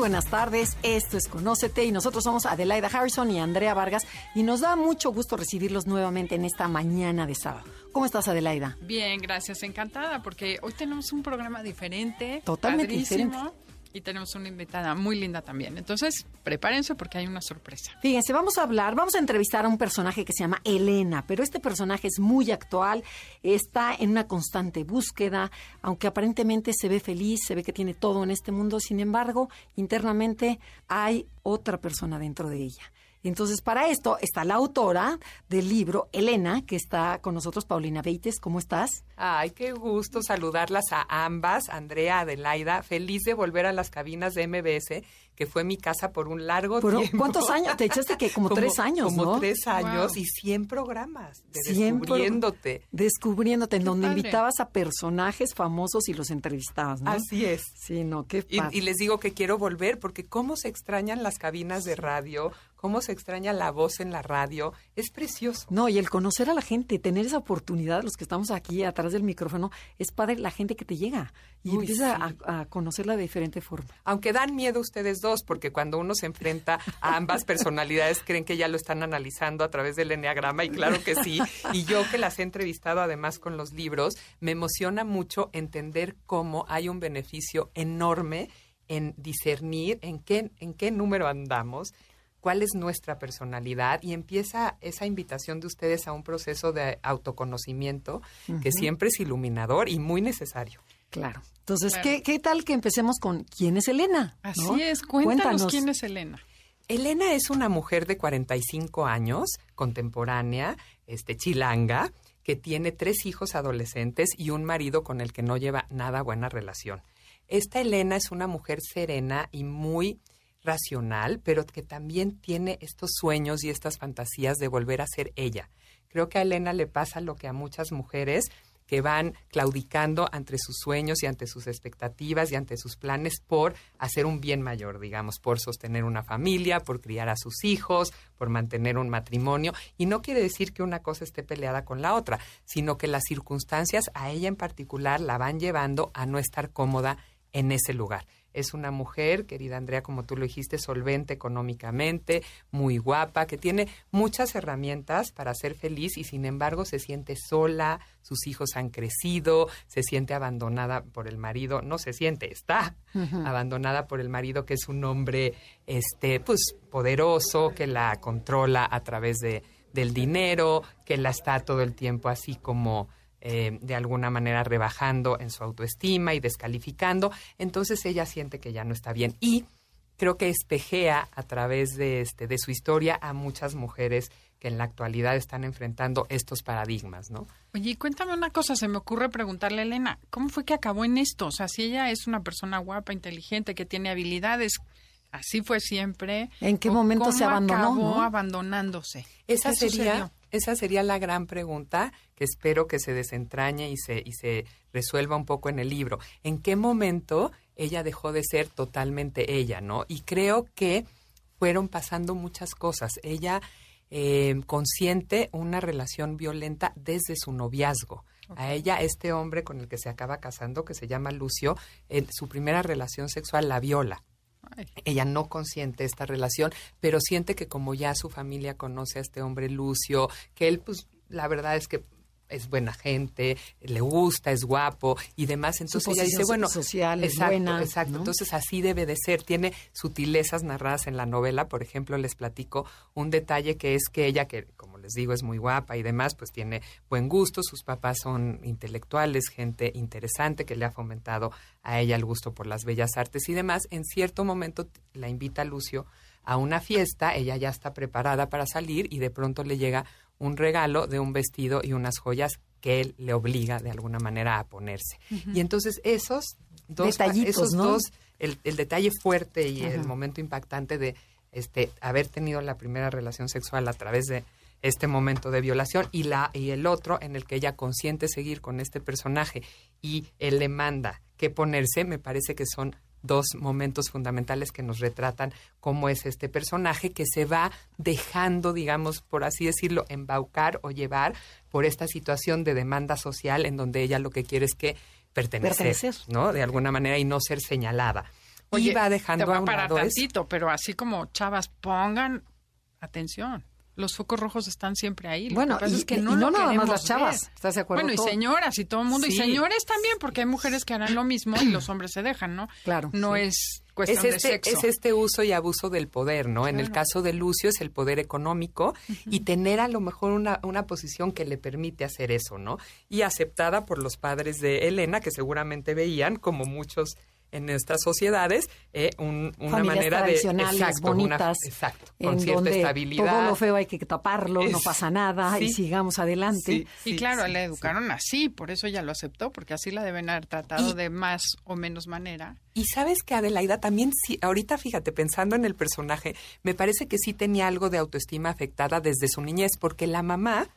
Buenas tardes, esto es Conócete y nosotros somos Adelaida Harrison y Andrea Vargas y nos da mucho gusto recibirlos nuevamente en esta mañana de sábado. ¿Cómo estás Adelaida? Bien, gracias, encantada porque hoy tenemos un programa diferente, Totalmente padrísimo, diferente. Y tenemos una invitada muy linda también. Entonces, prepárense porque hay una sorpresa. Fíjense, vamos a hablar, vamos a entrevistar a un personaje que se llama Elena, pero este personaje es muy actual, está en una constante búsqueda, aunque aparentemente se ve feliz, se ve que tiene todo en este mundo, sin embargo, internamente hay otra persona dentro de ella. Entonces, para esto está la autora del libro, Elena, que está con nosotros, Paulina Beites. ¿Cómo estás? Ay, qué gusto saludarlas a ambas, Andrea, Adelaida, feliz de volver a las cabinas de MBS, que fue mi casa por un largo Pero, tiempo. ¿Cuántos años? Te echaste que como, tres años, Como ¿no? tres años Wow. y 100 programas de Descubriéndote. Descubriéndote, en donde padre. invitabas a personajes famosos y los entrevistabas, ¿no? Así es. Sí, no, qué Y, padre. y les digo que quiero volver porque cómo se extrañan las cabinas de radio, cómo se extraña la voz en la radio, es precioso. No, y el conocer a la gente, tener esa oportunidad, los que estamos aquí atrás del micrófono, es padre la gente que te llega y Uy, empieza sí. a, a conocerla de diferente forma. Aunque dan miedo ustedes dos, porque cuando uno se enfrenta a ambas personalidades, creen que ya lo están analizando a través del enneagrama, y claro que sí. Y yo que las he entrevistado además con los libros, me emociona mucho entender cómo hay un beneficio enorme en discernir en qué, en qué número andamos, cuál es nuestra personalidad, y empieza esa invitación de ustedes a un proceso de autoconocimiento que siempre es iluminador y muy necesario. Claro. Entonces, Claro. ¿qué, ¿qué tal que empecemos con quién es Elena? Así ¿No? es, cuéntanos, quién es Elena. Elena es una mujer de 45 años, contemporánea, este, chilanga, que tiene tres hijos adolescentes y un marido con el que no lleva nada buena relación. Esta Elena es una mujer serena y muy racional, pero que también tiene estos sueños y estas fantasías de volver a ser ella. Creo que a Elena le pasa lo que a muchas mujeres que van claudicando ante sus sueños y ante sus expectativas y ante sus planes por hacer un bien mayor, digamos, por sostener una familia, por criar a sus hijos, por mantener un matrimonio. Y no quiere decir que una cosa esté peleada con la otra, sino que las circunstancias a ella en particular la van llevando a no estar cómoda en ese lugar. Es una mujer, querida Andrea, como tú lo dijiste, solvente económicamente, muy guapa, que tiene muchas herramientas para ser feliz y sin embargo se siente sola, sus hijos han crecido, se siente abandonada por el marido, no se siente, está abandonada por el marido que es un hombre este pues poderoso, que la controla a través de del dinero, que la está todo el tiempo así como eh, de alguna manera rebajando en su autoestima y descalificando, entonces ella siente que ya no está bien y creo que espejea a través de este de su historia a muchas mujeres que en la actualidad están enfrentando estos paradigmas, ¿no? Oye, y cuéntame una cosa, se me ocurre preguntarle a Elena, ¿cómo fue que acabó en esto? O sea, si ella es una persona guapa, inteligente, que tiene habilidades, así fue siempre. ¿En qué ¿o momento se abandonó, acabó no? abandonándose? Esa ¿Qué sería, sucedió? Esa sería la gran pregunta que espero que se desentrañe y se, y se resuelva un poco en el libro. ¿En qué momento ella dejó de ser totalmente ella, no? Y creo que fueron pasando muchas cosas. Ella eh, consiente una relación violenta desde su noviazgo. A ella, este hombre con el que se acaba casando, que se llama Lucio, en su primera relación sexual la viola. Ella no consiente esta relación, pero siente que como ya su familia conoce a este hombre Lucio, que él, pues, la verdad es que es buena gente, le gusta, es guapo y demás. Entonces ella dice, bueno, social es exacto, buena, exacto. ¿no? Entonces así debe de ser. Tiene sutilezas narradas en la novela. Por ejemplo, les platico un detalle que es que ella, que como les digo es muy guapa y demás, pues tiene buen gusto. Sus papás son intelectuales, gente interesante que le ha fomentado a ella el gusto por las bellas artes y demás. En cierto momento la invita Lucio a una fiesta, ella ya está preparada para salir y de pronto le llega un regalo de un vestido y unas joyas que él le obliga de alguna manera a ponerse. Y entonces esos dos, esos ¿no? dos, el, el detalle fuerte y el momento impactante de este haber tenido la primera relación sexual a través de este momento de violación y la y el otro en el que ella consiente seguir con este personaje y él le manda que ponerse, me parece que son dos momentos fundamentales que nos retratan cómo es este personaje que se va dejando, digamos, por así decirlo, embaucar o llevar por esta situación de demanda social en donde ella lo que quiere es que pertenecer, Pertenecer. ¿no? De alguna manera y no ser señalada. Oye, y va dejando te voy a un parar lado eso. tantito, pero así como chavas, pongan atención. Los focos rojos están siempre ahí. Lo Bueno, que pasa y- es que y no, no lo nada más las chavas, ver. ¿estás de acuerdo? Bueno, y Todo. señoras y todo el mundo, y señores también, porque hay mujeres que harán lo mismo y los hombres se dejan, ¿no? Claro, No sí. es cuestión es de este, sexo. es este uso y abuso del poder, ¿no? En el caso de Lucio es el poder económico y tener a lo mejor una, una posición que le permite hacer eso, ¿no? Y aceptada por los padres de Elena, que seguramente veían, como muchos en nuestras sociedades, eh, un- una Familias manera de... exacto, una- bonitas, exacto, en con cierta donde estabilidad. todo lo feo hay que taparlo, no pasa nada y sigamos adelante. Sí, Y claro, sí, la sí. educaron así, por eso ella lo aceptó, porque así la deben haber tratado Y- de más o menos manera. Y sabes que Adelaida también, sí, ahorita fíjate, pensando en el personaje, me parece que sí tenía algo de autoestima afectada desde su niñez, porque la mamá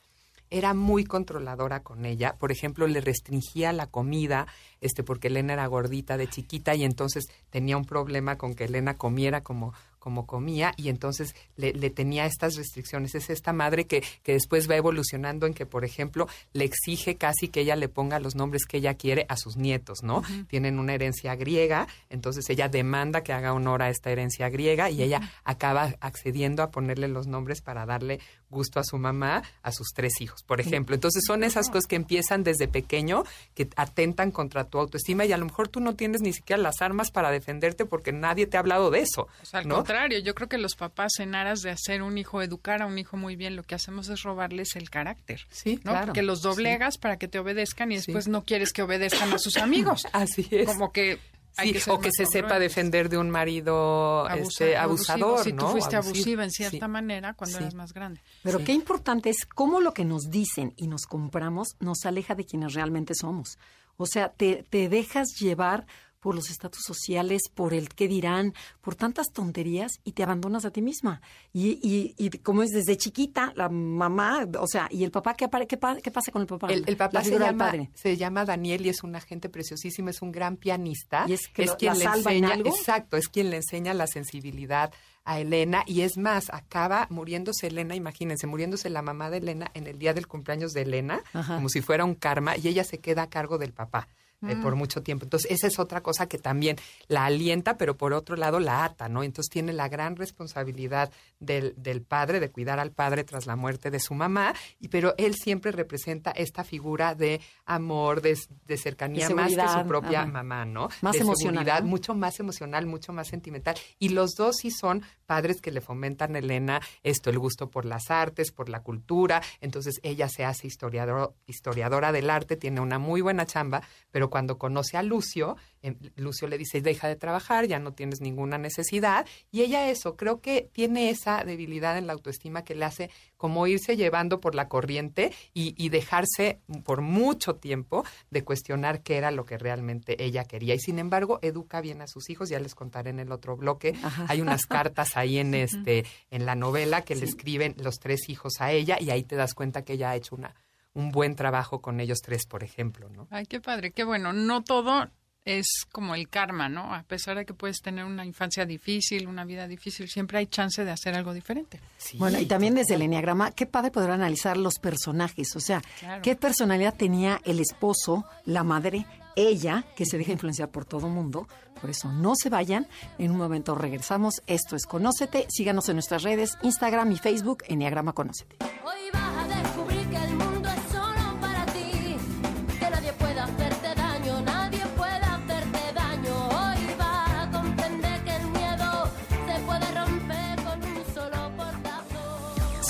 era muy controladora con ella. Por ejemplo, le restringía la comida, este, porque Elena era gordita de chiquita y entonces tenía un problema con que Elena comiera como como comía y entonces le, le tenía estas restricciones. Es esta madre que, que después va evolucionando en que, por ejemplo, le exige casi que ella le ponga los nombres que ella quiere a sus nietos, ¿no? Tienen una herencia griega, entonces ella demanda que haga honor a esta herencia griega y ella acaba accediendo a ponerle los nombres para darle gusto a su mamá, a sus tres hijos, por ejemplo. Entonces son esas cosas que empiezan desde pequeño, que atentan contra tu autoestima y a lo mejor tú no tienes ni siquiera las armas para defenderte porque nadie te ha hablado de eso. Al ¿no? contrario, yo creo que los papás en aras de hacer un hijo, educar a un hijo muy bien, lo que hacemos es robarles el carácter. Sí, ¿no? claro. Porque los doblegas para que te obedezcan y Sí. después no quieres que obedezcan a sus amigos. Así es. Como que Sí, que ser o que se sepa defender de un marido Abusa- este, abusivo. abusador, Si ¿no? tú fuiste Abusivo. abusiva en cierta Sí. manera cuando Sí. eras más grande. Pero Sí. qué importante es cómo lo que nos dicen y nos compramos nos aleja de quienes realmente somos. O sea, te, te dejas llevar por los estatus sociales, por el qué dirán, por tantas tonterías y te abandonas a ti misma. Y, y, y como es desde chiquita, la mamá, o sea, y el papá, ¿qué, qué, pa- qué pasa con el papá? El, el papá se llama, padre. se llama Daniel y es un agente preciosísimo, es un gran pianista. Y es que lo- quien le en enseña, exacto, es quien le enseña la sensibilidad a Elena y es más, acaba muriéndose Elena, imagínense, muriéndose la mamá de Elena en el día del cumpleaños de Elena, Ajá. como si fuera un karma, y ella se queda a cargo del papá. Eh, por mucho tiempo. Entonces, esa es otra cosa que también la alienta, pero por otro lado la ata, ¿no? Entonces, tiene la gran responsabilidad del, del padre, de cuidar al padre tras la muerte de su mamá, y pero él siempre representa esta figura de amor, de, de cercanía, más que su propia ajá. mamá, ¿no? Más de emocional, seguridad, ¿no? mucho más emocional, mucho más sentimental. Y los dos sí son padres que le fomentan a Elena esto, el gusto por las artes, por la cultura. Entonces ella se hace historiador, historiadora del arte, tiene una muy buena chamba, pero cuando conoce a Lucio, em, Lucio le dice, deja de trabajar, ya no tienes ninguna necesidad. Y ella eso, creo que tiene esa debilidad en la autoestima que le hace como irse llevando por la corriente y, y dejarse por mucho tiempo de cuestionar qué era lo que realmente ella quería. Y sin embargo, educa bien a sus hijos, ya les contaré en el otro bloque. Ajá. Hay unas cartas ahí en este, en la novela que le escriben los tres hijos a ella, y ahí te das cuenta que ella ha hecho una, un buen trabajo con ellos tres, por ejemplo, ¿no? Ay, qué padre, qué bueno. No todo es como el karma, ¿no? A pesar de que puedes tener una infancia difícil, una vida difícil, siempre hay chance de hacer algo diferente. Sí, Bueno, y también desde el enneagrama, qué padre poder analizar los personajes, o sea, Claro. qué personalidad tenía el esposo, la madre, ella, que se deja influenciar por todo mundo. Por eso no se vayan, en un momento regresamos. Esto es Conócete, síganos en nuestras redes, Instagram y Facebook, Enneagrama Conócete. Hoy vas a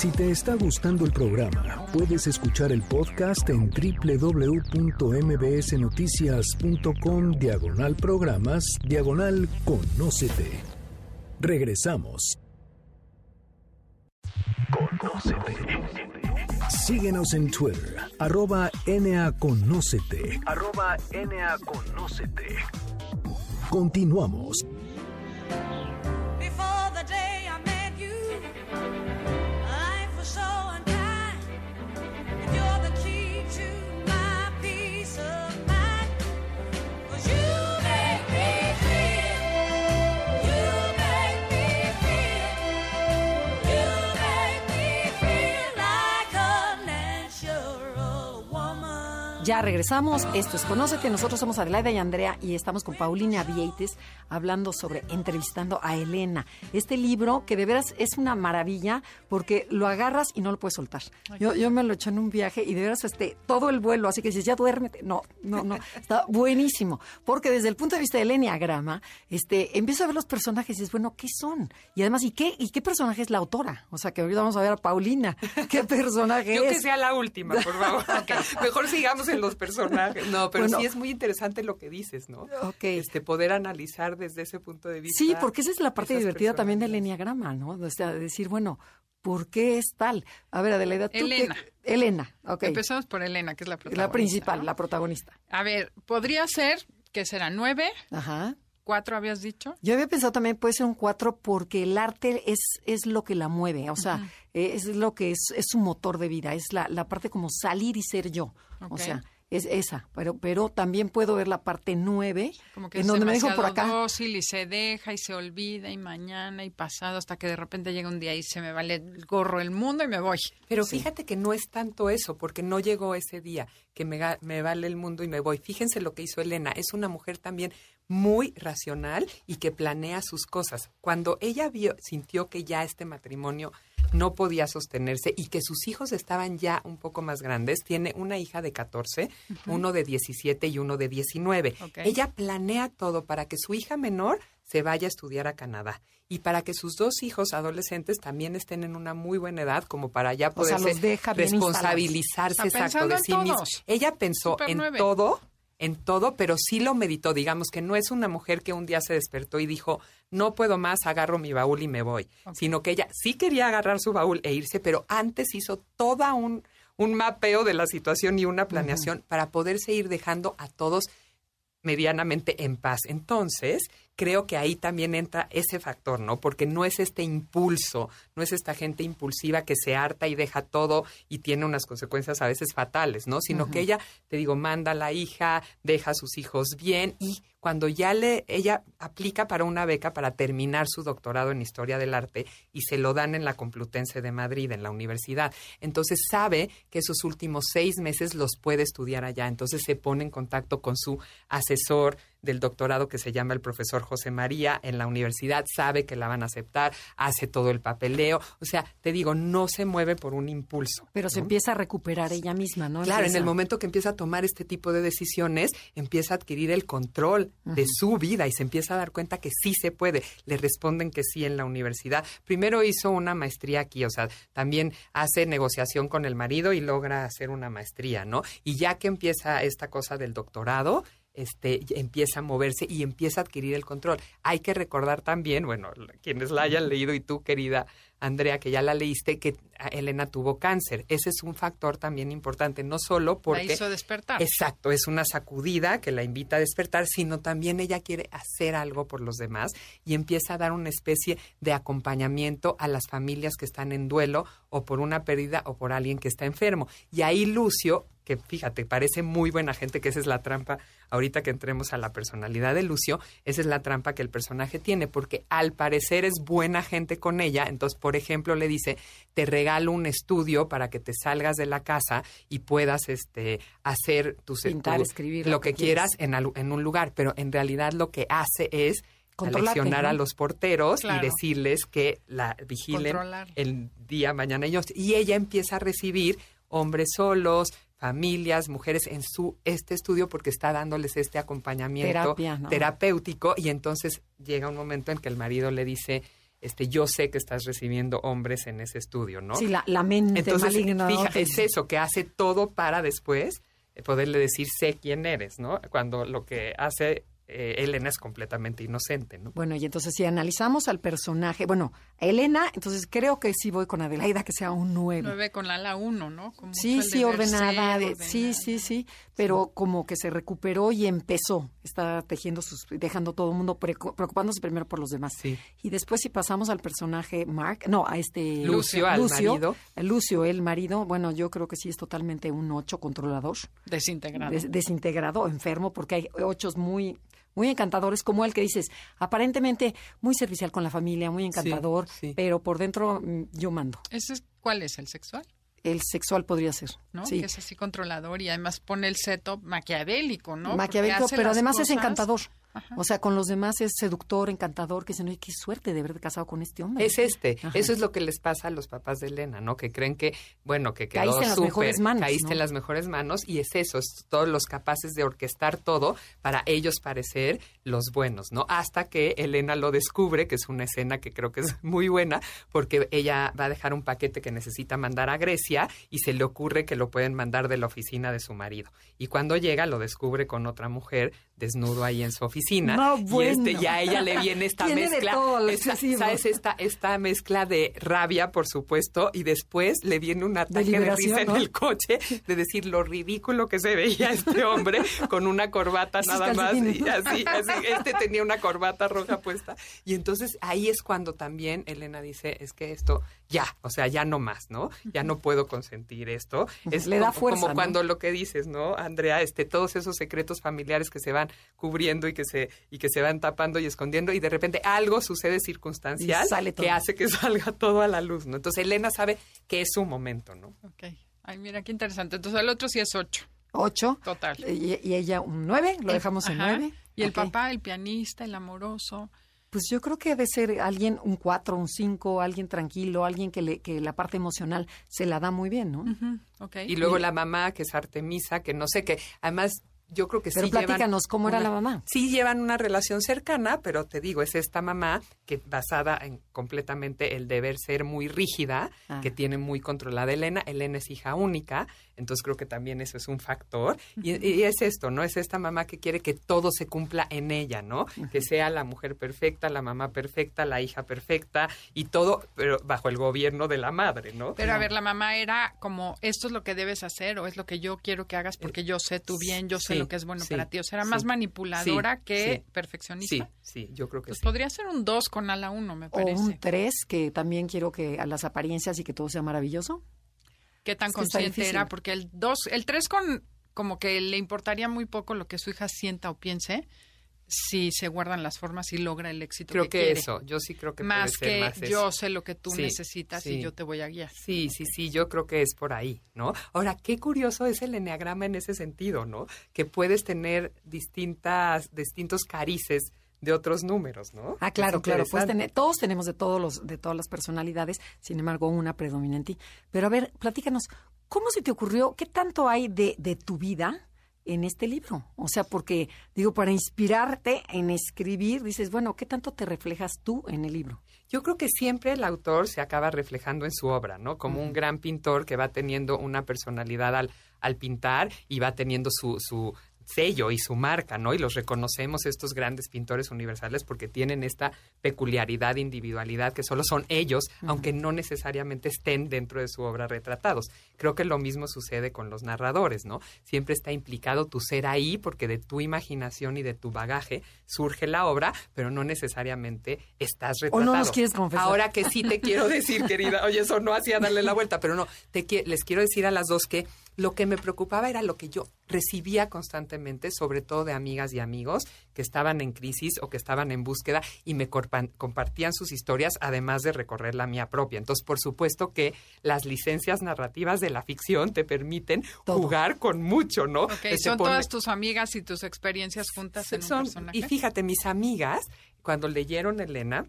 Si te está gustando el programa, puedes escuchar el podcast en www.mbsnoticias.com diagonal programas diagonal conócete. Regresamos. Conócete. Síguenos en Twitter, arroba NAConócete. Arroba NAConócete. Continuamos. Ya regresamos, esto es Conócete, nosotros somos Adelaida y Andrea y estamos con Paulina Vieites hablando sobre entrevistando a Elena. Este libro que de veras es una maravilla porque lo agarras y no lo puedes soltar. Yo, yo me lo eché en un viaje y de veras este, todo el vuelo, así que dices, ya duérmete. No, no, no, está buenísimo. Porque desde el punto de vista del Enneagrama, este, empiezo a ver los personajes y dices, bueno, ¿qué son? Y además, ¿y qué, ¿y qué personaje es la autora? O sea, que ahorita vamos a ver a Paulina. ¿Qué personaje Yo es? que sea la última, por favor. Mejor sigamos en los personajes. No, pero Bueno. sí es muy interesante lo que dices, ¿no? Ok. Este, poder analizar desde ese punto de vista. Sí, porque esa es la parte divertida también del enneagrama, ¿no? O sea, decir, bueno, ¿por qué es tal? A ver, Adelaida, tú. qué- Elena. Elena, ok. Empezamos por Elena, que es la protagonista. La principal, ¿no? la protagonista. A ver, podría ser que será nueve, Ajá. Cuatro habías dicho. Yo había pensado también puede ser un cuatro porque el arte es, es lo que la mueve, o sea, eh, es lo que es, es su motor de vida, es la, la parte como salir y ser yo. O sea, es esa, pero, pero también puedo ver la parte nueve, Como que en es donde me dijo por acá. dócil y se deja y se olvida y mañana y pasado hasta que de repente llega un día y se me vale el gorro el mundo y me voy. Pero fíjate que no es tanto eso, porque no llegó ese día que me, me vale el mundo y me voy. Fíjense lo que hizo Elena. Es una mujer también muy racional y que planea sus cosas. Cuando ella vio, sintió que ya este matrimonio no podía sostenerse y que sus hijos estaban ya un poco más grandes, tiene una hija de 14, uno de 17 y uno de 19. Ok. Ella planea todo para que su hija menor se vaya a estudiar a Canadá y para que sus dos hijos adolescentes también estén en una muy buena edad como para ya bien responsabilizarse exacto de sí misma. todos. Ella pensó Super en todo, en todo, pero sí lo meditó, digamos que no es una mujer que un día se despertó y dijo, no puedo más, agarro mi baúl y me voy, sino que ella sí quería agarrar su baúl e irse, pero antes hizo toda un, un mapeo de la situación y una planeación para poderse ir dejando a todos medianamente en paz. Entonces, creo que ahí también entra ese factor, ¿no? Porque no es este impulso, no es esta gente impulsiva que se harta y deja todo y tiene unas consecuencias a veces fatales, ¿no? Sino que ella, te digo, manda a la hija, deja a sus hijos bien y cuando ya le, ella aplica para una beca para terminar su doctorado en Historia del Arte y se lo dan en la Complutense de Madrid, en la universidad. Entonces sabe que esos últimos seis meses los puede estudiar allá. Entonces se pone en contacto con su asesor del doctorado que se llama el profesor José María en la universidad, sabe que la van a aceptar, hace todo el papeleo. O sea, te digo, no se mueve por un impulso. Pero se empieza a recuperar ella misma, ¿no? Claro, en el momento que empieza a tomar este tipo de decisiones, empieza a adquirir el control de su vida y se empieza a dar cuenta que sí se puede. Le responden que sí en la universidad. Primero hizo una maestría aquí, o sea, también hace negociación con el marido y logra hacer una maestría, ¿no? Y ya que empieza esta cosa del doctorado, este, empieza a moverse y empieza a adquirir el control. Hay que recordar también, bueno, quienes la hayan leído y tú, querida Andrea, que ya la leíste, que ah, Elena tuvo cáncer. Ese es un factor también importante, no solo porque... La hizo despertar. Exacto, es una sacudida que la invita a despertar, sino también ella quiere hacer algo por los demás y empieza a dar una especie de acompañamiento a las familias que están en duelo o por una pérdida o por alguien que está enfermo. Y ahí Lucio, que fíjate, parece muy buena gente, que esa es la trampa, ahorita que entremos a la personalidad de Lucio, esa es la trampa que el personaje tiene, porque al parecer es buena gente con ella, entonces, por ejemplo, le dice, te regalo un estudio para que te salgas de la casa y puedas este, hacer tus Pintar, tu- escribir, lo lo que, que quieras en, al- en un lugar, pero en realidad lo que hace es ¿no? a los porteros Claro. y decirles que la vigilen Controlar. el día, mañana ellos. Y ella empieza a recibir hombres solos, familias, mujeres en su este estudio porque está dándoles este acompañamiento Terapia, ¿no? terapéutico y entonces llega un momento en que el marido le dice, este, yo sé que estás recibiendo hombres en ese estudio, ¿no? Sí, la, la mente Entonces, fija, es eso, que hace todo para después poderle decir sé quién eres, ¿no? Cuando lo que hace eh, Elena es completamente inocente, ¿no? Bueno, y entonces si analizamos al personaje, bueno, Elena, entonces creo que sí voy con Adelaida, que sea un 9. Nueve con la ala uno, ¿no? Con Sí, sí, ordenada, sí, ordenada. sí, sí, pero como que se recuperó y empezó, está tejiendo sus, dejando todo el mundo preocu- preocupándose primero por los demás. Sí. Y después si pasamos al personaje Mark, no, a este Lucio, al marido. Lucio, el marido, bueno, yo creo que sí es totalmente un ocho controlador, Desintegrado. des- desintegrado, enfermo, porque hay ochos muy muy encantadores como el que dices, aparentemente muy servicial con la familia, muy encantador, sí. pero por dentro mm, yo mando. ¿Ese es, ¿Cuál es el sexual? El sexual podría ser, ¿no? sí. Que es así controlador y además pone el setup maquiavélico, ¿no? Maquiavélico, pero además es encantador. Ajá. O sea, con los demás es seductor, encantador, que dicen, oye, qué suerte de haber casado con este hombre. Es este. Ajá. Eso es lo que les pasa a los papás de Elena, ¿no? Que creen que, bueno, que quedó Caíste en las mejores manos, Caíste ¿no? en las mejores manos y es eso, es todos los capaces de orquestar todo para ellos parecer los buenos, ¿no? Hasta que Elena lo descubre, que es una escena que creo que es muy buena, porque ella va a dejar un paquete que necesita mandar a Grecia y se le ocurre que lo pueden mandar de la oficina de su marido. Y cuando llega lo descubre con otra mujer desnudo ahí en su oficina. No, y bueno. este, ya a ella le viene esta mezcla, todo esta-. ¿sabes? Esta, esta mezcla de rabia, por supuesto, y después le viene un ataque de, risa en el coche de decir lo ridículo que se veía este hombre con una corbata nada más y así, así, este tenía una corbata roja puesta y entonces ahí es cuando también Elena dice, es que esto ya, o sea, ya no más, ¿no? Ya no puedo consentir esto. Es Le da como, fuerza, como ¿no? cuando lo que dices, ¿no? Andrea, este todos esos secretos familiares que se van cubriendo y que se y que se van tapando y escondiendo y de repente algo sucede circunstancial sale que hace que salga todo a la luz, ¿no? Entonces Elena sabe que es su momento, ¿no? Ok. Ay, mira, qué interesante. Entonces el otro sí es ocho. Ocho. Total. Y, y ella un nueve, lo dejamos en nueve. Y el papá, el pianista, el amoroso. Pues yo creo que debe ser alguien, un cuatro, un cinco, alguien tranquilo, alguien que, le, que la parte emocional se la da muy bien, ¿no? Ujú, Ok. Y luego la mamá, que es Artemisa, que no sé qué. Además, yo creo que Pero sí llevan platícanos, ¿cómo era una- la mamá? Sí llevan una relación cercana, pero te digo, es esta mamá que basada en completamente el deber ser muy rígida, Ah. que tiene muy controlada a Elena. Elena es hija única, entonces creo que también eso es un factor. y, y es esto, ¿no? Es esta mamá que quiere que todo se cumpla en ella, ¿no? Que sea la mujer perfecta, la mamá perfecta, la hija perfecta y todo, pero bajo el gobierno de la madre, ¿no? Pero a ver, la mamá era como, esto es lo que debes hacer o es lo que yo quiero que hagas porque yo sé tu bien, yo sé Sí, lo que es bueno sí, para ti. O sea, era sí, más manipuladora sí, que sí. perfeccionista. Sí, sí, yo creo que Pues sí. pues, podría ser un dos con ala uno, me O parece. un tres, que también quiero que a las apariencias y que todo sea maravilloso. ¿Qué tan Es consciente era? Porque el dos, el tres con como que le importaría muy poco lo que su hija sienta o piense si se guardan las formas y logra el éxito Creo que, que, quiere. eso, yo sí creo que más puede ser que más eso. yo sé lo que tú Sí, necesitas sí. y yo te voy a guiar. Sí, sí, sí, yo creo que es por ahí, ¿no? Ahora, qué curioso es el enneagrama en ese sentido, ¿no? Que puedes tener distintas, distintos carices de otros números, ¿no? Ah, claro, claro. Pues tener- todos tenemos de todos los, de todas las personalidades, sin embargo, una predomina en ti. Pero a ver, platícanos, ¿cómo se te ocurrió? ¿Qué tanto hay de, de tu vida en este libro? O sea, porque, digo, para inspirarte en escribir, dices, bueno, ¿qué tanto te reflejas tú en el libro? Yo creo que siempre el autor se acaba reflejando en su obra, ¿no? Como un gran pintor que va teniendo una personalidad al, al pintar y va teniendo su, su sello y su marca, ¿no? Y los reconocemos estos grandes pintores universales porque tienen esta peculiaridad, individualidad que solo son ellos, aunque no necesariamente estén dentro de su obra retratados. Creo que lo mismo sucede con los narradores, ¿no? Siempre está implicado tu ser ahí porque de tu imaginación y de tu bagaje surge la obra, pero no necesariamente estás ¿O retratado. no nos quieres confesar? Ahora que sí te quiero decir, querida, oye, eso no hacía darle la vuelta, pero no, te les quiero decir a las dos que lo que me preocupaba era lo que yo recibía constantemente, sobre todo de amigas y amigos que estaban en crisis o que estaban en búsqueda y me compartían sus historias, además de recorrer la mía propia. Entonces, por supuesto que las licencias narrativas de la ficción te permiten Todo. jugar con mucho, ¿no? Ok, Que se son pone- todas tus amigas y tus experiencias juntas en son- un personaje. Y fíjate, mis amigas, cuando leyeron Elena,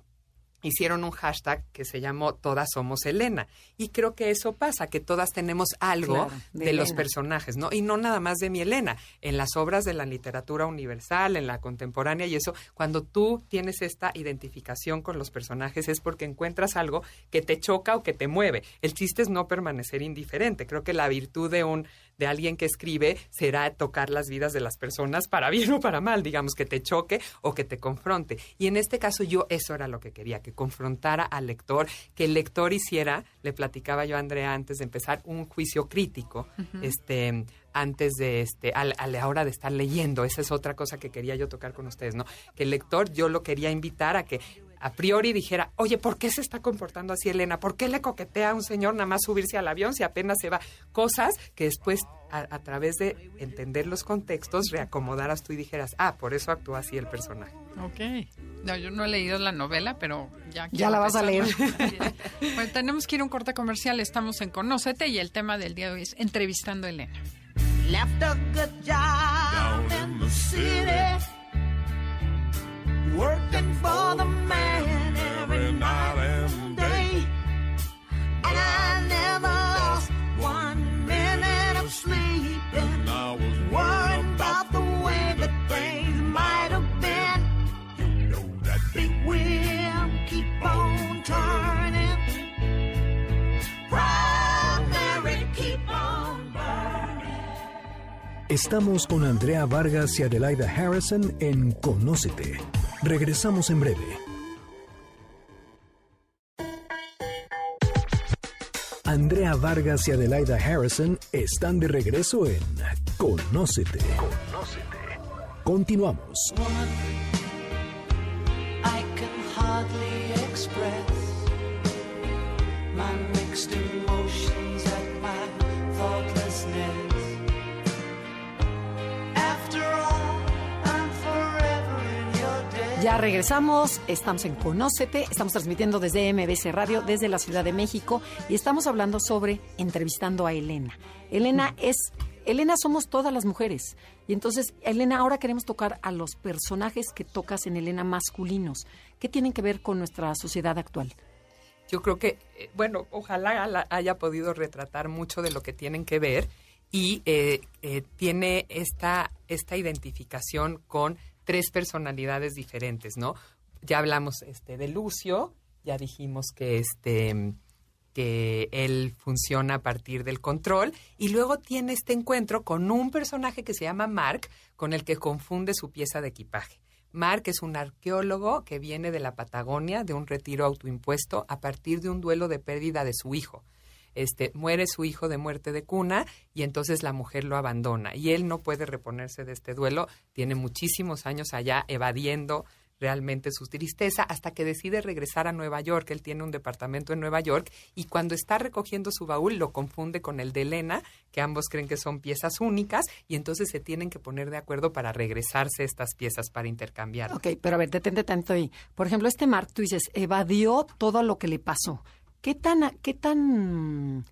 hicieron un hashtag que se llamó Todas somos Elena. Y creo que eso pasa, que todas tenemos algo Claro, de de, los personajes, ¿no? Y no nada más de mi Elena. En las obras de la literatura universal, en la contemporánea y eso, cuando tú tienes esta identificación con los personajes es porque encuentras algo que te choca o que te mueve. El chiste es no permanecer indiferente. Creo que la virtud de un de alguien que escribe será tocar las vidas de las personas para bien o para mal, digamos, que te choque o que te confronte. Y en este caso yo eso era lo que quería, que confrontara al lector, que el lector hiciera, le platicaba yo a Andrea antes de empezar, un juicio crítico, este antes de este a, a la hora de estar leyendo. Esa es otra cosa que quería yo tocar con ustedes no que el lector yo lo quería invitar a que a priori dijera oye por qué se está comportando así Elena por qué le coquetea a un señor nada más subirse al avión si apenas se va cosas que después a, a través de entender los contextos reacomodaras tú y dijeras ah por eso actúa así el personaje Ok. No, yo no he leído la novela, pero ya. quiero la vas a empezarla. bueno, tenemos que ir a un corte comercial. Estamos en Conócete y el tema del día de hoy es entrevistando a Elena. Left a good job in the city. Working for the man every night and day. And I never Estamos con Andrea Vargas y Adelaida Harrison en Conócete. Regresamos en breve. Andrea Vargas y Adelaida Harrison están de regreso en Conócete. Continuamos. I Ya regresamos, estamos en Conócete, estamos transmitiendo desde MBC Radio, desde la Ciudad de México, y estamos hablando sobre entrevistando a Elena. Elena es, Elena somos todas las mujeres, y entonces, Elena, ahora queremos tocar a los personajes que tocas en Elena masculinos. ¿Qué tienen que ver con nuestra sociedad actual? yo creo que, eh, bueno, ojalá haya podido retratar mucho de lo que tienen que ver y eh, eh, tiene esta, esta identificación con tres personalidades diferentes, ¿no? Ya hablamos este, de Lucio, ya dijimos que este que él funciona a partir del control y luego tiene este encuentro con un personaje que se llama Mark con el que confunde su pieza de equipaje. Mark es un arqueólogo que viene de la Patagonia, de un retiro autoimpuesto a partir de un duelo de pérdida de su hijo. Este, muere su hijo de muerte de cuna y entonces la mujer lo abandona y él no puede reponerse de este duelo, tiene muchísimos años allá evadiendo realmente su tristeza hasta que decide regresar a Nueva York. Él tiene un departamento en Nueva York y cuando está recogiendo su baúl lo confunde con el de Elena, que ambos creen que son piezas únicas y entonces se tienen que poner de acuerdo para regresarse estas piezas para intercambiar. Ok, pero a ver, detente tanto ahí. Por ejemplo, este Mark, tú dices, evadió todo lo que le pasó. ¿Qué tan, qué tan,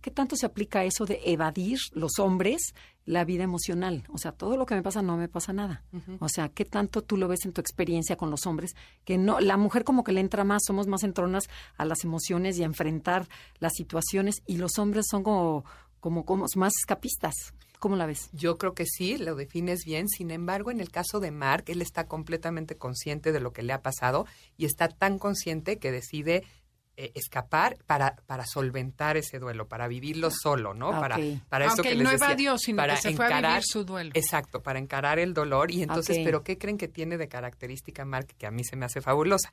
qué tanto se aplica eso de evadir los hombres la vida emocional? O sea, todo lo que me pasa no me pasa nada. O sea, ¿qué tanto tú lo ves en tu experiencia con los hombres? Que no, la mujer como que le entra más, somos más entronas a las emociones y a enfrentar las situaciones y los hombres son como, como, como más escapistas. ¿Cómo la ves? Yo creo que sí, lo defines bien. Sin embargo, en el caso de Mark, él está completamente consciente de lo que le ha pasado y está tan consciente que decide eh, escapar para, para solventar ese duelo, para vivirlo solo, ¿no? Ah, Para, ok. para eso Aunque que les no decía, evadió, sino para que se fue a vivir encarar- su duelo. Exacto, para encarar el dolor. Y entonces. ¿pero qué creen que tiene de característica Mark que a mí se me hace fabulosa?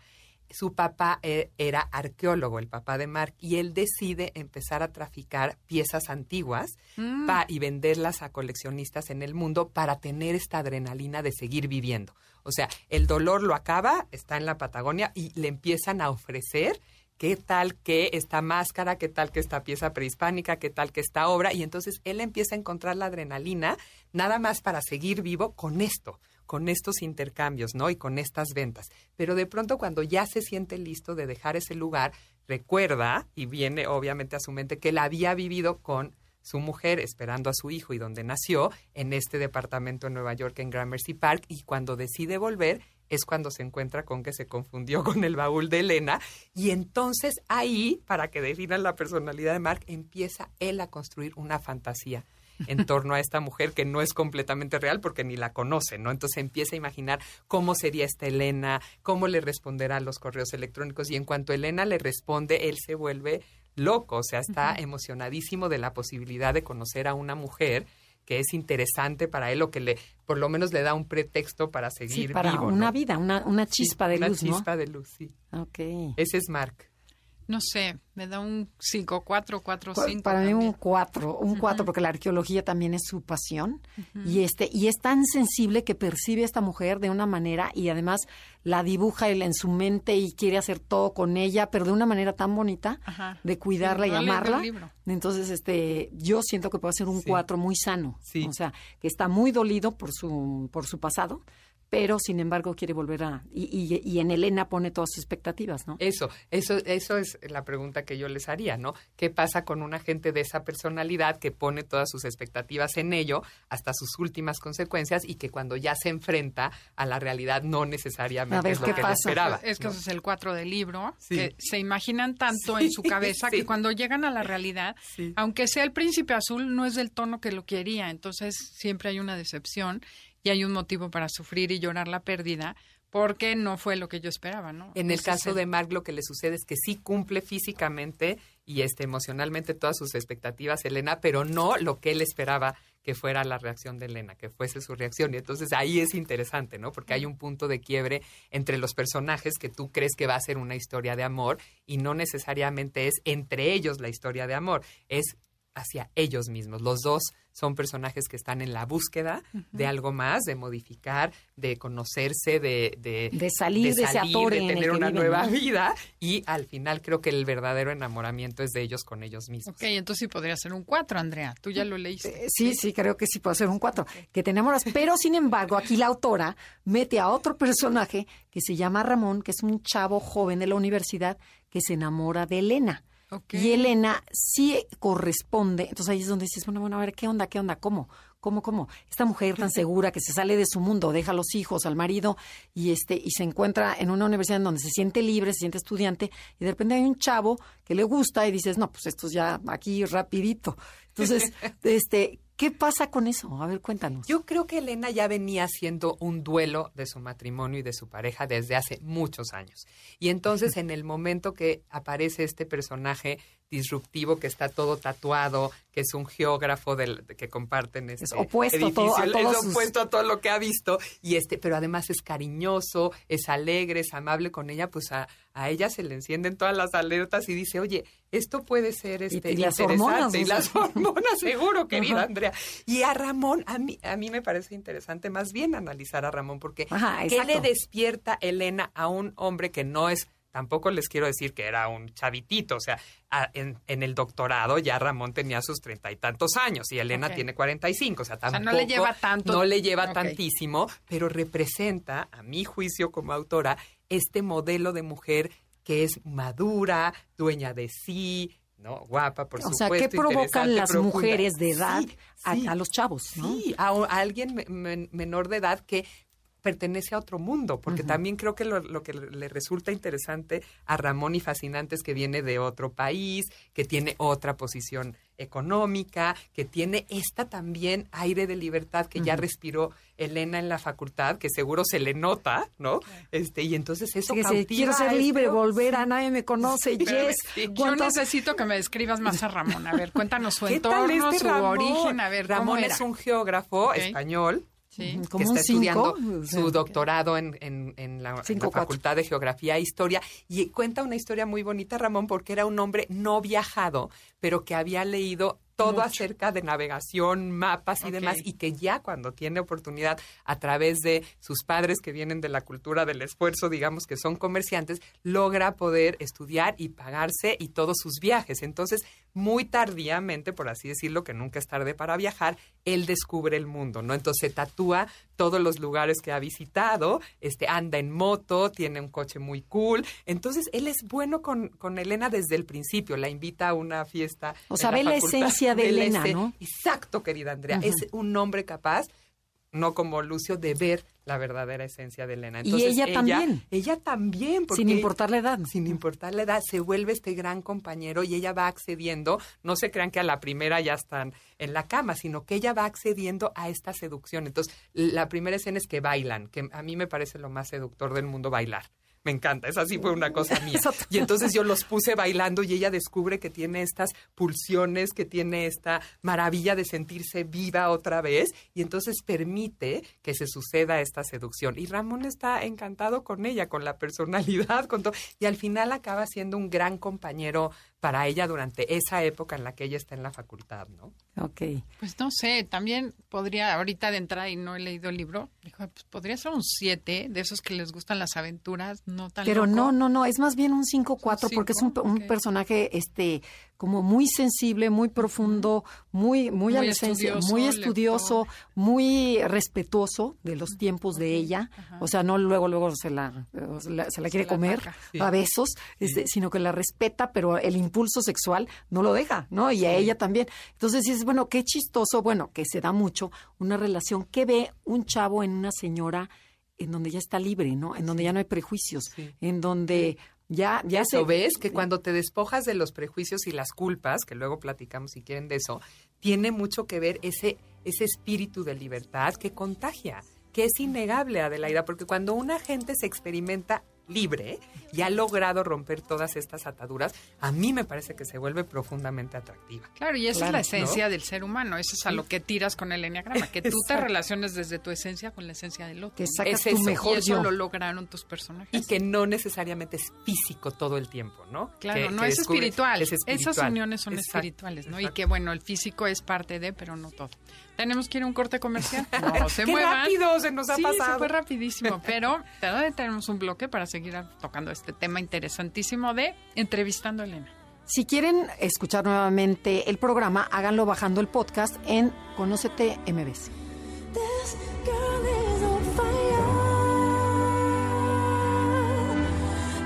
Su papá eh, era arqueólogo, el papá de Mark, y él decide empezar a traficar piezas antiguas Mm. pa- y venderlas a coleccionistas en el mundo para tener esta adrenalina de seguir viviendo. O sea, el dolor lo acaba, está en la Patagonia y le empiezan a ofrecer qué tal que esta máscara, qué tal que esta pieza prehispánica, qué tal que esta obra, y entonces él empieza a encontrar la adrenalina nada más para seguir vivo con esto, con estos intercambios, ¿no? Y con estas ventas. Pero de pronto cuando ya se siente listo de dejar ese lugar, recuerda, y viene obviamente a su mente, que él había vivido con su mujer esperando a su hijo y donde nació, en este departamento en Nueva York, en Gramercy Park, y cuando decide volver es cuando se encuentra con que se confundió con el baúl de Elena, y entonces ahí, para que definan la personalidad de Mark, empieza él a construir una fantasía en torno a esta mujer que no es completamente real porque ni la conoce, ¿no? Entonces empieza a imaginar cómo sería esta Elena, cómo le responderá a los correos electrónicos y en cuanto Elena le responde, él se vuelve loco, o sea, está emocionadísimo de la posibilidad de conocer a una mujer que es interesante para él o que le, por lo menos le da un pretexto para Sí, seguir para vivo, una ¿no? vida, una, una chispa de Una luz, chispa de luz, sí. Ok. Ese es Mark. No sé, me da un 5, 4, 4, Pa- 5. Para mí un cuatro, un cuatro, porque la arqueología también es su pasión y este y es tan sensible que percibe a esta mujer de una manera y además la dibuja él en su mente y quiere hacer todo con ella, pero de una manera tan bonita Ajá. de cuidarla Sí, y no amarla. libro. Entonces, este, yo siento que puede ser un Sí. cuatro muy sano, Sí. o sea, que está muy dolido por su por su pasado, pero sin embargo quiere volver a y, y, y en Elena pone todas sus expectativas, ¿no? Eso, eso, eso es la pregunta que yo les haría, ¿no? ¿Qué pasa con una gente de esa personalidad que pone todas sus expectativas en ello hasta sus últimas consecuencias y que cuando ya se enfrenta a la realidad no A necesariamente ver, es lo ¿qué que pasa? le esperaba? Es que ¿no? ese es el 4 del libro, Sí. que se imaginan tanto en su cabeza Sí. que cuando llegan a la realidad, Sí. aunque sea el príncipe azul, no es del tono que lo quería. Entonces siempre hay una decepción y hay un motivo para sufrir y llorar la pérdida porque no fue lo que yo esperaba, ¿no? En el caso de Mark lo que le sucede es que sí cumple físicamente y este emocionalmente todas sus expectativas Elena, pero no lo que él esperaba que fuera la reacción de Elena, que fuese su reacción. Y entonces ahí es interesante, ¿no? Porque hay un punto de quiebre entre los personajes que tú crees que va a ser una historia de amor y no necesariamente es entre ellos la historia de amor, es hacia ellos mismos. Los dos son personajes que están en la búsqueda de algo más, de modificar, de conocerse, de, de, De salir de ese salir, de en el tener una viven, nueva ¿no? vida y al final creo que el verdadero enamoramiento es de ellos con ellos mismos. Ok, entonces sí podría ser un 4, Andrea. Tú ya lo leíste. Eh, Sí, sí, creo que sí puede ser un cuatro. Que te enamoras. Pero, sin embargo, aquí la autora mete a otro personaje que se llama Ramón, que es un chavo joven de la universidad que se enamora de Elena. Y Elena sí corresponde. Entonces ahí es donde dices, bueno, bueno, a ver, ¿qué onda? ¿Qué onda? ¿Cómo? ¿Cómo, cómo? Esta mujer tan segura que se sale de su mundo, deja a los hijos, al marido y este y se encuentra en una universidad en donde se siente libre, se siente estudiante y de repente hay un chavo que le gusta y dices, no, pues esto es ya aquí rapidito. Entonces, este, ¿qué pasa con eso? A ver, cuéntanos. Yo creo que Elena ya venía haciendo un duelo de su matrimonio y de su pareja desde hace muchos años. Y entonces en el momento que aparece este personaje disruptivo que está todo tatuado, que es un geógrafo del, que comparten este Es opuesto a edificio, todo- a es sus- opuesto a todo lo que ha visto y este, pero además es cariñoso, es alegre, es amable con ella, pues a, a ella se le encienden todas las alertas y dice, oye, esto puede ser este y las interesante hormonas, y o sea. las hormonas seguro, querida Ajá. Andrea. Y a Ramón, a mí, a mí me parece interesante más bien analizar a Ramón, porque Ajá, ¿qué le despierta Elena a un hombre que no es, tampoco les quiero decir que era un chavitito, o sea, a- en, en el doctorado ya Ramón tenía sus treinta y tantos años y Elena tiene cuarenta y cinco, o sea, sea, tampoco no le lleva tanto- no le lleva tantísimo, pero representa, a mi juicio como autora, este modelo de mujer que es madura, dueña de sí, ¿no? Guapa, por o sea, supuesto. ¿qué provocan las profunda. mujeres de edad Sí, a, sí. a los chavos? ¿no? Sí, a, a alguien me- men- menor de edad que pertenece a otro mundo, porque también creo que lo, lo que le resulta interesante a Ramón y fascinante es que viene de otro país, que tiene otra posición económica, que tiene esta también aire de libertad que ya respiró Elena en la facultad, que seguro se le nota, ¿no? Este, y entonces eso Sí, cautiva quiero ser este libre, volver a nadie me conoce, yes. sí. Yo ¿Cuántos- necesito que me describas más a Ramón. A ver, cuéntanos su ¿Qué tal entorno, este su Ramón? origen, a ver, ¿cómo Ramón era? es un geógrafo español Sí. Que está estudiando su doctorado en, en- en la, en cuatro. Facultad de Geografía e Historia y cuenta una historia muy bonita, Ramón, porque era un hombre no viajado, pero que había leído todo Mucho. acerca de navegación, mapas y demás, y que ya cuando tiene oportunidad, a través de sus padres que vienen de la cultura del esfuerzo, digamos que son comerciantes, logra poder estudiar y pagarse y todos sus viajes. Entonces, muy tardíamente, por así decirlo, que nunca es tarde para viajar, él descubre el mundo, ¿no? Entonces se tatúa todos los lugares que ha visitado, este, anda en moto, tiene un coche muy cool. Entonces, él es bueno con, con Elena desde el principio, la invita a una fiesta. O sea, ve la facultad, esencia de Elena, ¿no? Exacto, querida Andrea. Es un hombre capaz, no como Lucio, de ver la verdadera esencia de Elena. Y ella también. Ella también. Porque Sin importar la edad. sin importar la edad, se vuelve este gran compañero y ella va accediendo, no se crean que a la primera ya están en la cama, sino que ella va accediendo a esta seducción. Entonces, la primera escena es que bailan, que a mí me parece lo más seductor del mundo bailar. Me encanta, esa sí fue una cosa mía. Y entonces yo los puse bailando y ella descubre que tiene estas pulsiones, que tiene esta maravilla de sentirse viva otra vez y entonces permite que se suceda esta seducción. Y Ramón está encantado con ella, con la personalidad, con todo. Y al final acaba siendo un gran compañero para ella durante esa época en la que ella está en la facultad, ¿no? Ok. Pues no sé, también podría, ahorita de entrada y no he leído el libro, dijo, pues podría ser un 7 de esos que les gustan las aventuras, no tan Pero loco. no, no, no, es más bien un 5-4 Un porque es un, cinco, un personaje este como muy sensible, muy profundo, muy muy, a Muy la esencia, estudioso, muy estudioso, muy respetuoso de los tiempos de ella, o sea, no luego luego se la, se la, se la quiere la comer a besos, este, sino que la respeta, pero el impulso sexual no lo deja, ¿no? Y a ella también. Entonces dices, bueno, qué chistoso, bueno, que se da mucho una relación que ve un chavo en una señora en donde ya está libre, ¿no? En donde ya no hay prejuicios, Sí. en donde ya ya se ves que cuando te despojas de los prejuicios y las culpas, que luego platicamos si quieren de eso, tiene mucho que ver ese, ese espíritu de libertad que contagia, que es innegable, Adelaida, porque cuando una gente se experimenta libre y ha logrado romper todas estas ataduras, a mí me parece que se vuelve profundamente atractiva. Claro, y esa Claro, es la esencia del ser humano, eso es a lo que tiras con el enneagrama, que tú te relaciones desde tu esencia con la esencia del otro. que sacas Es tu y mejor eso yo. lo lograron tus personajes. Y que no necesariamente es físico todo el tiempo, ¿no? Claro, Que- no que es espiritual. es espiritual. Esas uniones son Exacto, espirituales, ¿no? Y que bueno, el físico es parte de, pero no todo. Tenemos que ir a un corte comercial. No, se ¡Qué muevan. rápido se nos ha sí, pasado! se fue rapidísimo, pero todavía tenemos un bloque para seguir tocando este tema interesantísimo de entrevistando a Elena. Si quieren escuchar nuevamente el programa, háganlo bajando el podcast en Conócete MBS.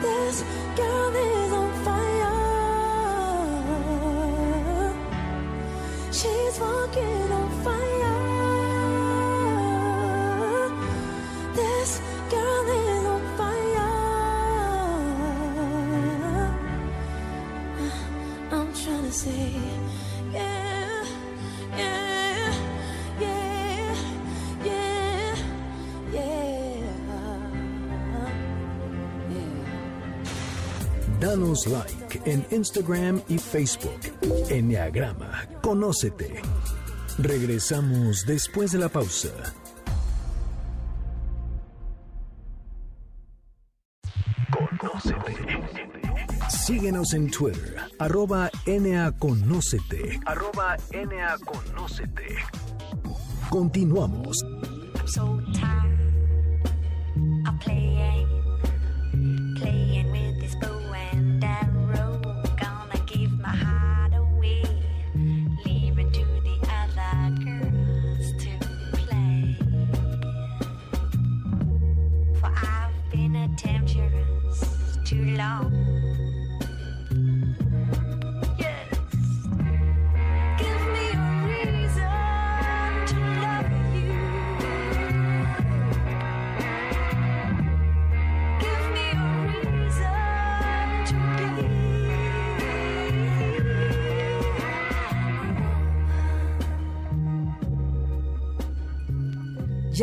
This girl She's walking on fire. This girl is on fire. I'm trying to say, Danos like en Instagram y Facebook. Enneagrama, conócete. Regresamos después de la pausa. Conócete. Síguenos en Twitter, arroba NAConócete. Arroba NAConócete. Continuamos. So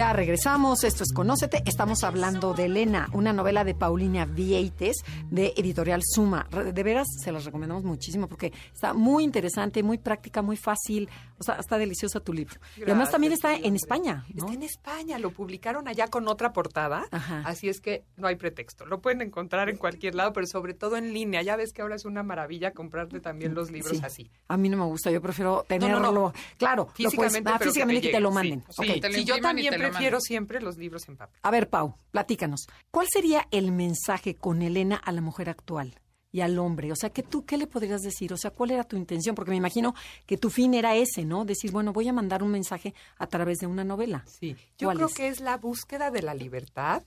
Ya regresamos, esto es Conócete, estamos hablando de Elena, una novela de Paulina Vieites de Editorial Suma. De veras, se las recomendamos muchísimo porque está muy interesante, muy práctica, muy fácil, o sea, está deliciosa tu libro. y además también está en. España, ¿no? Está en España, lo publicaron allá con otra portada, Ajá. así es que no hay pretexto. Lo pueden encontrar en cualquier lado, pero sobre todo en línea. Ya ves que ahora es una maravilla comprarte también los libros Sí. así. A mí no me gusta, yo prefiero no, tenerlo. no. Claro, lo puedes- Físicamente, ah, pero físicamente que me te lo manden. sí. Ok. Sí, te lo Sí, yo también te lo prefiero siempre los libros en papel. A ver, Pau, platícanos. ¿Cuál sería el mensaje con Elena a la mujer actual y al hombre? O sea, que tú, ¿qué le podrías decir? O sea, ¿cuál era tu intención? Porque me imagino que tu fin era ese, ¿no? Decir, bueno, voy a mandar un mensaje a través de una novela. Sí, yo ¿Cuál creo es? que es la búsqueda de la libertad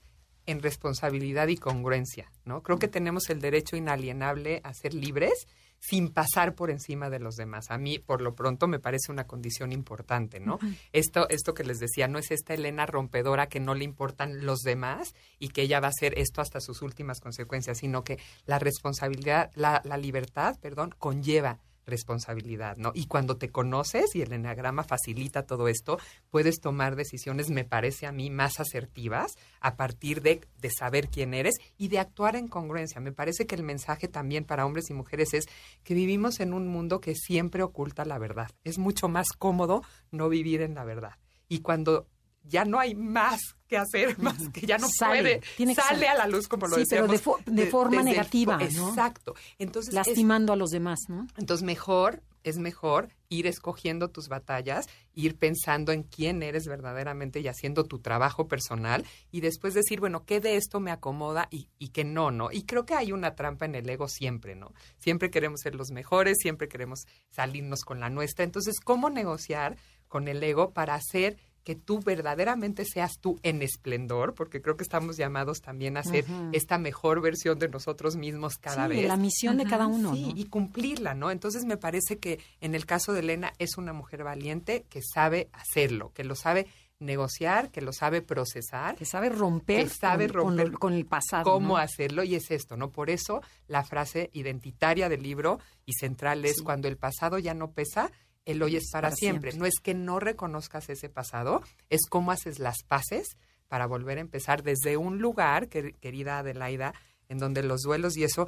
en responsabilidad y congruencia, ¿no? Creo que tenemos el derecho inalienable a ser libres sin pasar por encima de los demás. A mí, por lo pronto, me parece una condición importante, ¿no? Esto, esto que les decía, no es esta Elena rompedora que no le importan los demás y que ella va a hacer esto hasta sus últimas consecuencias, sino que la responsabilidad, la, la libertad, perdón, conlleva responsabilidad, ¿no? Y cuando te conoces y el enneagrama facilita todo esto, puedes tomar decisiones, me parece a mí, más asertivas a partir de, de saber quién eres y de actuar en congruencia. Me parece que el mensaje también para hombres y mujeres es que vivimos en un mundo que siempre oculta la verdad. Es mucho más cómodo no vivir en la verdad. Y cuando ya no hay más hacer, más que ya no Sale, puede, tiene sale a la luz como lo Sí, pero de fo- de forma negativa, ¿no? Exacto. Entonces, es- lastimando a los demás, ¿no? entonces mejor, es mejor ir escogiendo tus batallas, ir pensando en quién eres verdaderamente y haciendo tu trabajo personal y después decir, bueno, ¿qué de esto me acomoda y, y qué no, no? Y creo que hay una trampa en el ego siempre, ¿no? Siempre queremos ser los mejores, siempre queremos salirnos con la nuestra. Entonces, ¿cómo negociar con el ego para hacer que tú verdaderamente seas tú en esplendor, porque creo que estamos llamados también a ser esta mejor versión de nosotros mismos cada Sí, vez. la misión de cada uno, Sí, ¿no? y cumplirla, ¿no? Entonces me parece que en el caso de Elena es una mujer valiente que sabe hacerlo, que lo sabe negociar, que lo sabe procesar, Que sabe romper, que sabe con, romper con el pasado. cómo ¿no? hacerlo y es esto, ¿no? Por eso la frase identitaria del libro y central es Sí. cuando el pasado ya no pesa, el hoy es para, para siempre. siempre. No es que no reconozcas ese pasado, es cómo haces las paces para volver a empezar desde un lugar, que- querida Adelaida, en donde los duelos y eso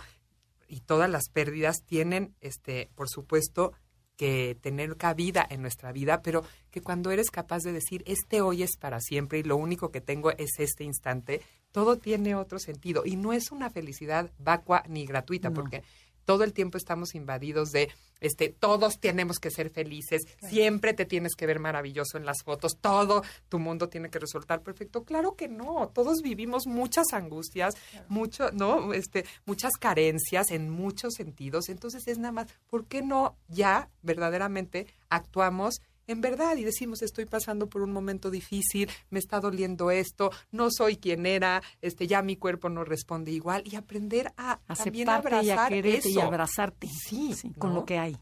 y todas las pérdidas tienen, este, por supuesto, que tener cabida en nuestra vida, pero que cuando eres capaz de decir, este hoy es para siempre y lo único que tengo es este instante, todo tiene otro sentido. Y no es una felicidad vacua ni gratuita, No. porque todo el tiempo estamos invadidos de, este, todos tenemos que ser felices, siempre te tienes que ver maravilloso en las fotos, todo tu mundo tiene que resultar perfecto. Claro que no, todos vivimos muchas angustias, mucho, ¿no? Este, muchas carencias en muchos sentidos. Entonces es nada más, ¿por qué no ya verdaderamente actuamos en verdad y decimos estoy pasando por un momento difícil, me está doliendo esto, no soy quien era, este ya mi cuerpo no responde igual y aprender a también Aceptarte y a quererte y eso. abrazarte. Sí, con ¿no? lo que hay.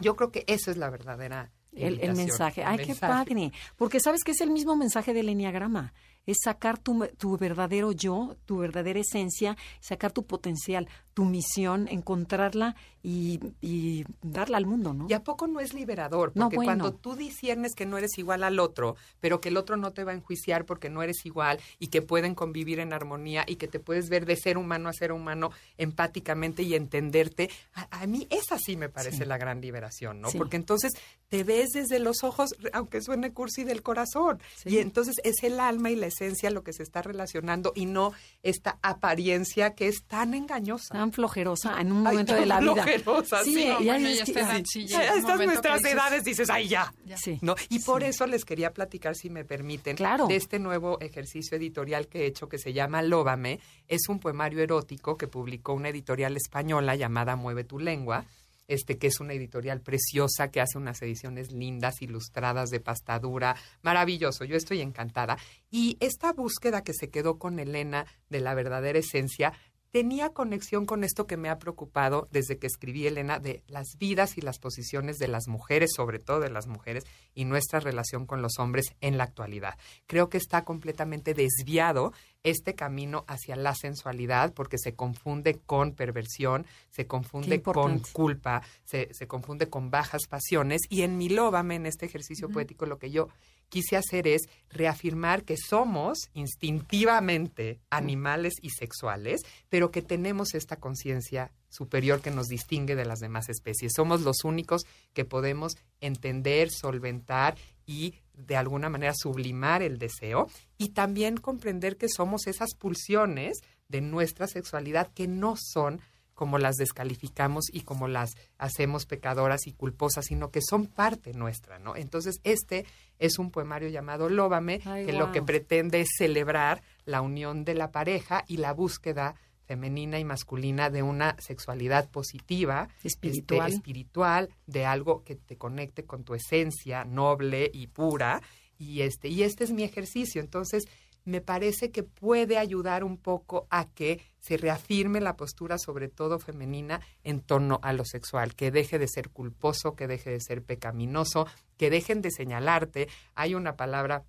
Yo creo que eso es la verdadera El, mensaje. el Ay, qué mensaje. padre. Porque sabes que es el mismo mensaje del enneagrama. Es sacar tu, tu verdadero yo, tu verdadera esencia, sacar tu potencial, tu misión, encontrarla y, y darla al mundo, ¿no? ¿Y a poco no es liberador? Porque No, bueno. cuando tú disiernes que no eres igual al otro, pero que el otro no te va a enjuiciar porque no eres igual y que pueden convivir en armonía y que te puedes ver de ser humano a ser humano empáticamente y entenderte, a, a mí esa sí me parece Sí. la gran liberación, ¿no? Sí. Porque entonces te ves desde los ojos, aunque suene cursi, del corazón. Sí. Y entonces es el alma y la esencia lo que se está relacionando y no esta apariencia que es tan engañosa. Tan flojerosa en un Ay, momento tan de la vida. flojerosa, sí, no, ya bueno, es ya que- está edad, sí. sí, Ya llega un a estas nuestras dices, edades dices, ay, ya. Sí. ¿no? Y por Sí. eso les quería platicar, si me permiten, Claro. de este nuevo ejercicio editorial que he hecho que se llama Lóbame. Es un poemario erótico que publicó una editorial española llamada Mueve tu lengua. Este que es una editorial preciosa que hace unas ediciones lindas, ilustradas de pastadura, maravilloso. Yo estoy encantada. Y esta búsqueda que se quedó con Elena de la verdadera esencia tenía conexión con esto que me ha preocupado desde que escribí Elena de las vidas y las posiciones de las mujeres, sobre todo de las mujeres, y nuestra relación con los hombres en la actualidad. Creo que está completamente desviado este camino hacia la sensualidad porque se confunde con perversión, se confunde con culpa, se, se confunde con bajas pasiones. Y en mi lóbame, en este ejercicio poético, lo que yo quise hacer es reafirmar que somos instintivamente animales y sexuales, pero que tenemos esta conciencia superior que nos distingue de las demás especies. Somos los únicos que podemos entender, solventar y de alguna manera sublimar el deseo y también comprender que somos esas pulsiones de nuestra sexualidad que no son como las descalificamos y como las hacemos pecadoras y culposas, sino que son parte nuestra, ¿no? Entonces, este es un poemario llamado Lóbame, Ay, que lo que pretende es celebrar la unión de la pareja y la búsqueda femenina y masculina de una sexualidad positiva, Espiritual. este, espiritual, de algo que te conecte con tu esencia noble y pura. Y este, y este es mi ejercicio. Entonces, me parece que puede ayudar un poco a que se reafirme la postura, sobre todo femenina, en torno a lo sexual, que deje de ser culposo, que deje de ser pecaminoso, que dejen de señalarte. Hay una palabra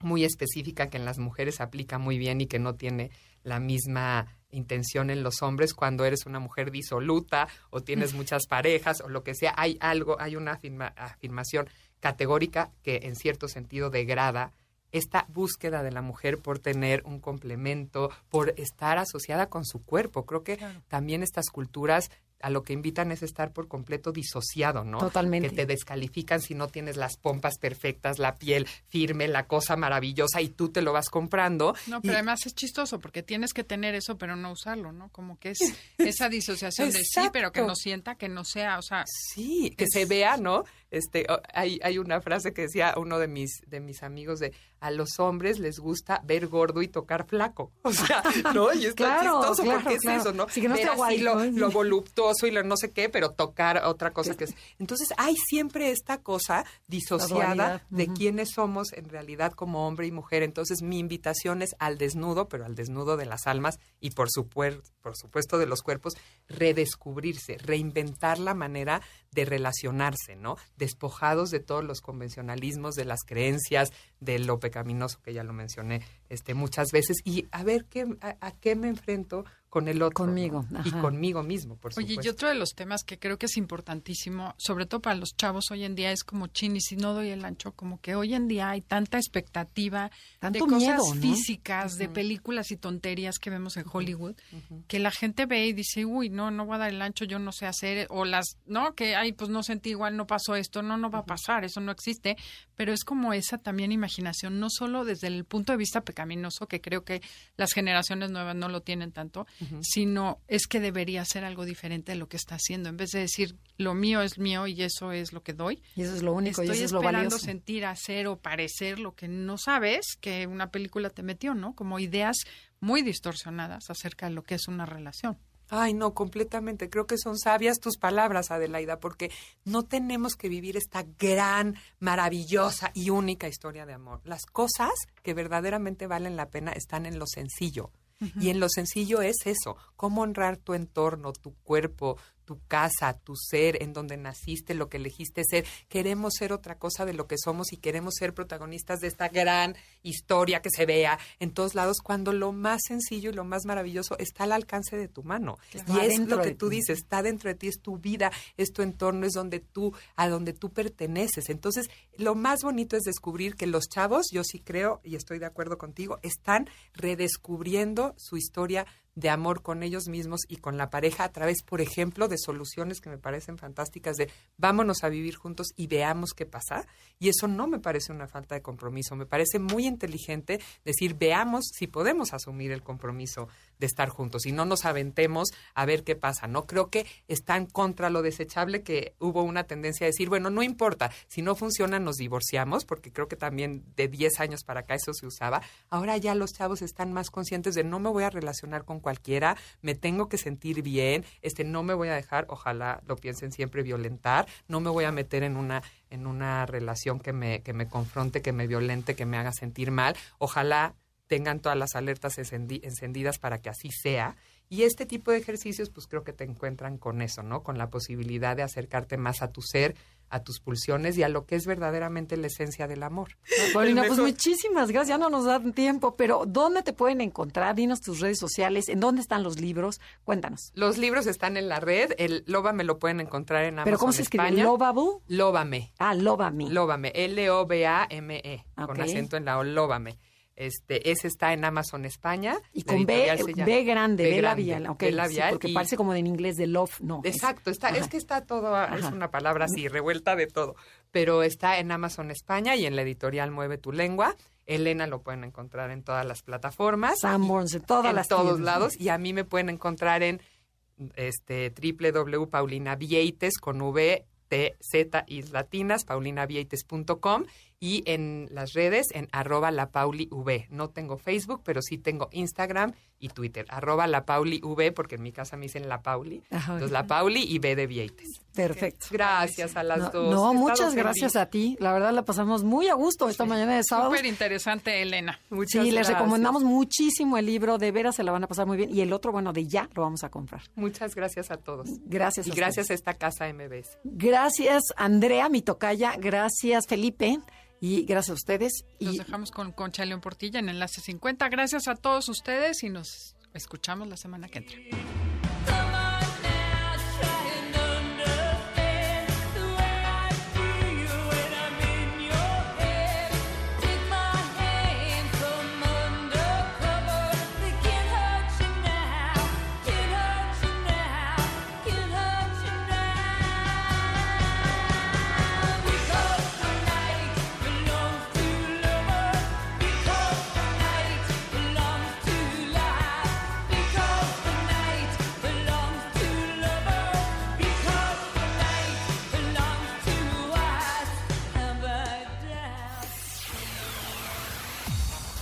muy específica que en las mujeres aplica muy bien y que no tiene la misma intención en los hombres cuando eres una mujer disoluta o tienes muchas parejas o lo que sea. Hay algo, hay una afirma- afirmación categórica que en cierto sentido degrada esta búsqueda de la mujer por tener un complemento, por estar asociada con su cuerpo. Creo que también estas culturas a lo que invitan es estar por completo disociado, ¿no? Totalmente. Que te descalifican si no tienes las pompas perfectas, la piel firme, la cosa maravillosa y tú te lo vas comprando. No, Y- pero además es chistoso porque tienes que tener eso, pero no usarlo, ¿no? Como que es esa disociación de sí, pero que no sienta, que no sea, o sea, Sí, que se vea, ¿no? Este, hay, hay una frase que decía uno de mis, de mis amigos de a los hombres les gusta ver gordo y tocar flaco. O sea, ¿no? Y está Claro, chistoso claro, porque es eso, ¿no? Sí, que no ver así guay, lo, ¿no? lo voluptuoso y lo no sé qué, pero tocar otra cosa que es. Entonces hay siempre esta cosa disociada de ujú. quiénes somos en realidad como hombre y mujer. Entonces mi invitación es al desnudo, pero al desnudo de las almas y por, supuer- por supuesto de los cuerpos, redescubrirse, reinventar la manera de relacionarse, ¿no? Despojados de todos los convencionalismos, de las creencias, de lo pecaminoso que ya lo mencioné este, muchas veces y a ver qué, a, a qué me enfrento con el otro. ¿no? Conmigo, Y conmigo mismo, por Oye, supuesto. y otro de los temas que creo que es importantísimo, sobre todo para los chavos hoy en día, es como chin, y si no doy el ancho, como que hoy en día hay tanta expectativa Tanto de cosas miedo, ¿no? físicas, de películas y tonterías que vemos en Hollywood, que la gente ve y dice, uy, no, no voy a dar el ancho, yo no sé hacer, o las, no, que, ay, pues no sentí igual, no pasó esto, no, no va a pasar, eso no existe, pero es como esa también imaginación, no solo desde el punto de vista pecaminoso, que creo que las generaciones nuevas no lo tienen tanto, sino es que debería ser algo diferente de lo que está haciendo, en vez de decir, lo mío es mío y eso es lo que doy. Y eso es lo único, y Estoy eso es lo esperando valioso. sentir, hacer o parecer lo que no sabes que una película te metió, ¿no? Como ideas muy distorsionadas acerca de lo que es una relación. Ay, no, completamente. Creo que son sabias tus palabras, Adelaida, porque no tenemos que vivir esta gran, maravillosa y única historia de amor. Las cosas que verdaderamente valen la pena están en lo sencillo. Y en lo sencillo es eso, cómo honrar tu entorno, tu cuerpo, tu casa, tu ser, en donde naciste, lo que elegiste ser. Queremos ser otra cosa de lo que somos y queremos ser protagonistas de esta gran historia que se vea en todos lados, cuando lo más sencillo y lo más maravilloso está al alcance de tu mano. Está Y es lo que tú dices, está dentro de ti, es tu vida, es tu entorno, es donde tú, a donde tú perteneces. Entonces, lo más bonito es descubrir que los chavos, yo sí creo y estoy de acuerdo contigo, están redescubriendo su historia de amor con ellos mismos y con la pareja a través, por ejemplo, de soluciones que me parecen fantásticas de vámonos a vivir juntos y veamos qué pasa. Y eso no me parece una falta de compromiso, me parece muy inteligente decir veamos si podemos asumir el compromiso de estar juntos y no nos aventemos a ver qué pasa. No creo que están contra lo desechable que hubo una tendencia a decir, bueno, no importa, si no funciona nos divorciamos, porque creo que también de 10 años para acá eso se usaba. Ahora ya los chavos están más conscientes de no me voy a relacionar con cualquiera, me tengo que sentir bien, este no me voy a dejar, ojalá lo piensen siempre violentar, no me voy a meter en una en una relación que me que me confronte, que me violente, que me haga sentir mal. Ojalá tengan todas las alertas encendi- encendidas para que así sea. Y este tipo de ejercicios, pues creo que te encuentran con eso, ¿no? Con la posibilidad de acercarte más a tu ser, a tus pulsiones y a lo que es verdaderamente la esencia del amor. Paulina, El pues muchísimas gracias, ya no nos dan tiempo, pero ¿dónde te pueden encontrar? Dinos tus redes sociales, ¿en dónde están los libros? Cuéntanos. Los libros están en la red, el Loba me lo pueden encontrar en Amazon ¿Pero cómo se escribe? ¿Lovable? Lóbame. Ah, Lóbame. Lóbame, L-O-B-A-M-E, con Ok. acento en la O, Lóbame. Este, ese está en Amazon España. Y con B, llama- B grande, B, labial. B sí, labial porque y- parece como en inglés de love, no. es- Exacto, está, es que está todo, es una palabra así, revuelta de todo. Pero está en Amazon España y en la editorial Mueve tu Lengua. Elena lo pueden encontrar en todas las plataformas. Sanborns, en todas en las todos tiendas. lados. Y a mí me pueden encontrar en este con V, T, Z y latinas, paulinavieites.com y en las redes en arroba la Pauli V. No tengo Facebook, pero sí tengo Instagram y Twitter. Arroba la Pauli V, porque en mi casa me dicen la Pauli. Ajá. Entonces la Pauli y V de Vieites. Perfecto. Gracias a las No, dos. no, muchas feliz. gracias a ti. La verdad la pasamos muy a gusto esta mañana de sábado. Súper interesante, Elena. Muchas Sí, les gracias. recomendamos muchísimo el libro, de veras se la van a pasar muy bien. Y el otro, bueno, de ya lo vamos a comprar. Muchas gracias a todos. Gracias. Y a gracias ustedes. a esta casa MBS. Gracias, Andrea, mi tocaya. Gracias, Felipe. Y gracias a ustedes. Los Y dejamos con Concha León Portilla en Enlace 50. Gracias a todos ustedes y nos escuchamos la semana que entra.